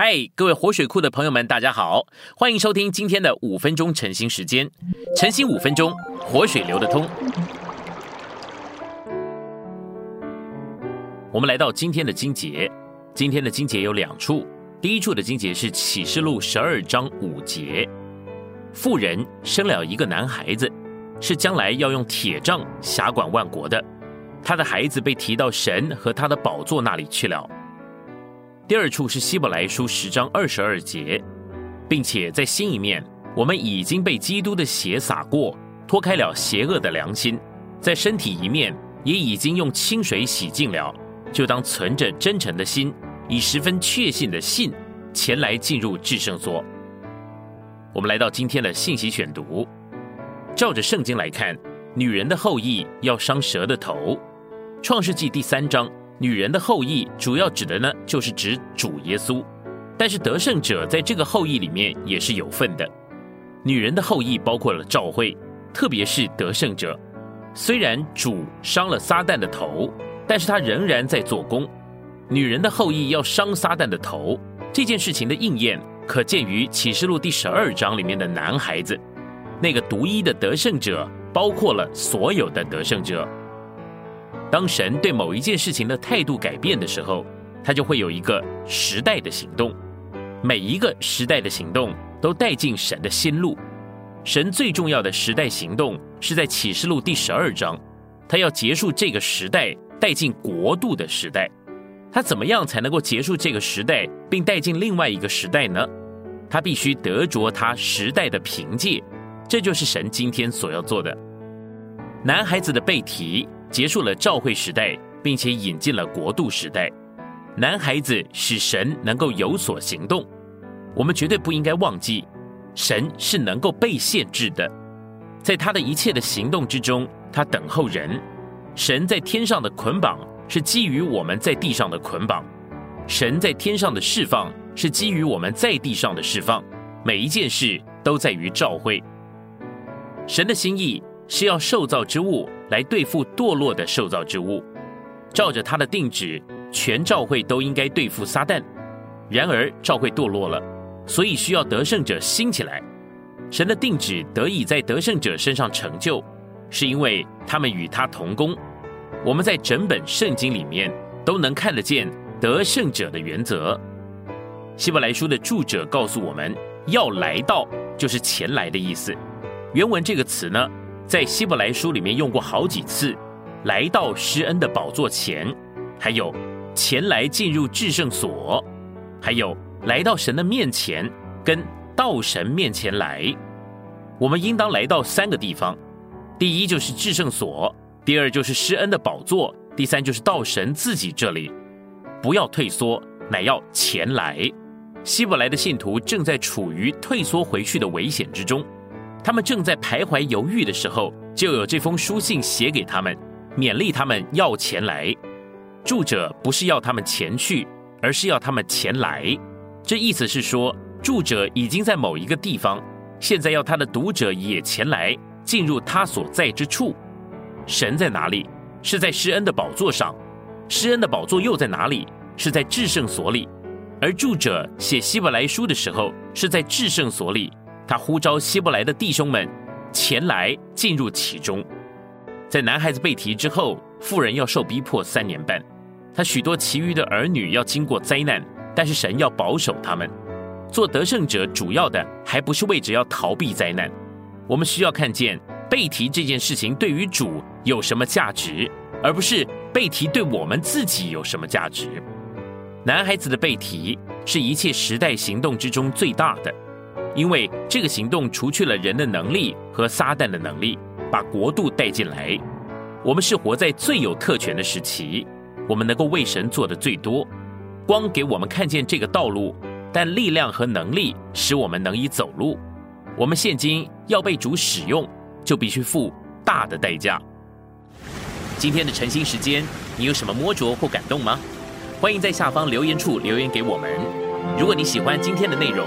嗨，各位活水库的朋友们，大家好，欢迎收听今天的五分钟晨兴时间。晨兴五分钟，活水流得通。我们来到今天的经节，今天的经节有两处。第一处的经节是启示录十二章五节，妇人生了一个男孩子，是将来要用铁杖辖管万国的。他的孩子被提到神和他的宝座那里去了。第二处是希伯来书十章二十二节，并且在心里面，我们已经被基督的血洒过，脱开了邪恶的良心，在身体一面也已经用清水洗净了，就当存着真诚的心，以十分确信的信，前来进入至圣所。我们来到今天的信息选读，照着圣经来看，女人的后裔要伤蛇的头，创世纪第三章。女人的后裔主要指的呢，就是指主耶稣，但是得胜者在这个后裔里面也是有份的。女人的后裔包括了赵惠，特别是得胜者。虽然主伤了撒旦的头，但是他仍然在做工。女人的后裔要伤撒旦的头，这件事情的应验可见于启示录第十二章里面的男孩子，那个独一的得胜者，包括了所有的得胜者。当神对某一件事情的态度改变的时候，他就会有一个时代的行动。每一个时代的行动都带进神的心路。神最重要的时代行动是在启示录第十二章，他要结束这个时代，带进国度的时代。他怎么样才能够结束这个时代，并带进另外一个时代呢？他必须得着他时代的凭借。这就是神今天所要做的。男孩子的背题。结束了召会时代，并且引进了国度时代。男孩子使神能够有所行动，我们绝对不应该忘记，神是能够被限制的。在他的一切的行动之中，他等候人。神在天上的捆绑是基于我们在地上的捆绑，神在天上的释放是基于我们在地上的释放。每一件事都在于召会。神的心意是要受造之物。来对付堕落的受造之物，照着他的定旨，全教会都应该对付撒旦。然而教会堕落了，所以需要得胜者兴起来。神的定旨得以在得胜者身上成就，是因为他们与他同工。我们在整本圣经里面都能看得见得胜者的原则。希伯来书的著者告诉我们要来到，就是前来的意思。原文这个词呢？在希伯来书里面用过好几次，来到施恩的宝座前，还有前来进入至圣所，还有来到神的面前，跟到神面前来。我们应当来到三个地方：第一就是至圣所，第二就是施恩的宝座，第三就是到神自己这里。不要退缩，乃要前来。希伯来的信徒正在处于退缩回去的危险之中。他们正在徘徊犹豫的时候，就有这封书信写给他们，勉励他们要前来。住者不是要他们前去，而是要他们前来。这意思是说，住者已经在某一个地方，现在要他的读者也前来，进入他所在之处。神在哪里？是在施恩的宝座上。施恩的宝座又在哪里？是在至圣所里。而住者写希伯来书的时候，是在至圣所里。他呼召希伯来的弟兄们前来进入其中。在男孩子被提之后，妇人要受逼迫三年半，他许多其余的儿女要经过灾难，但是神要保守他们。做得胜者主要的还不是为着要逃避灾难，我们需要看见被提这件事情对于主有什么价值，而不是被提对我们自己有什么价值。男孩子的被提是一切时代行动之中最大的。因为这个行动除去了人的能力和撒旦的能力，把国度带进来。我们是活在最有特权的时期，我们能够为神做的最多。光给我们看见这个道路，但力量和能力使我们能以走路。我们现今要被主使用，就必须付大的代价。今天的晨兴时间，你有什么摸着或感动吗？欢迎在下方留言处留言给我们。如果你喜欢今天的内容，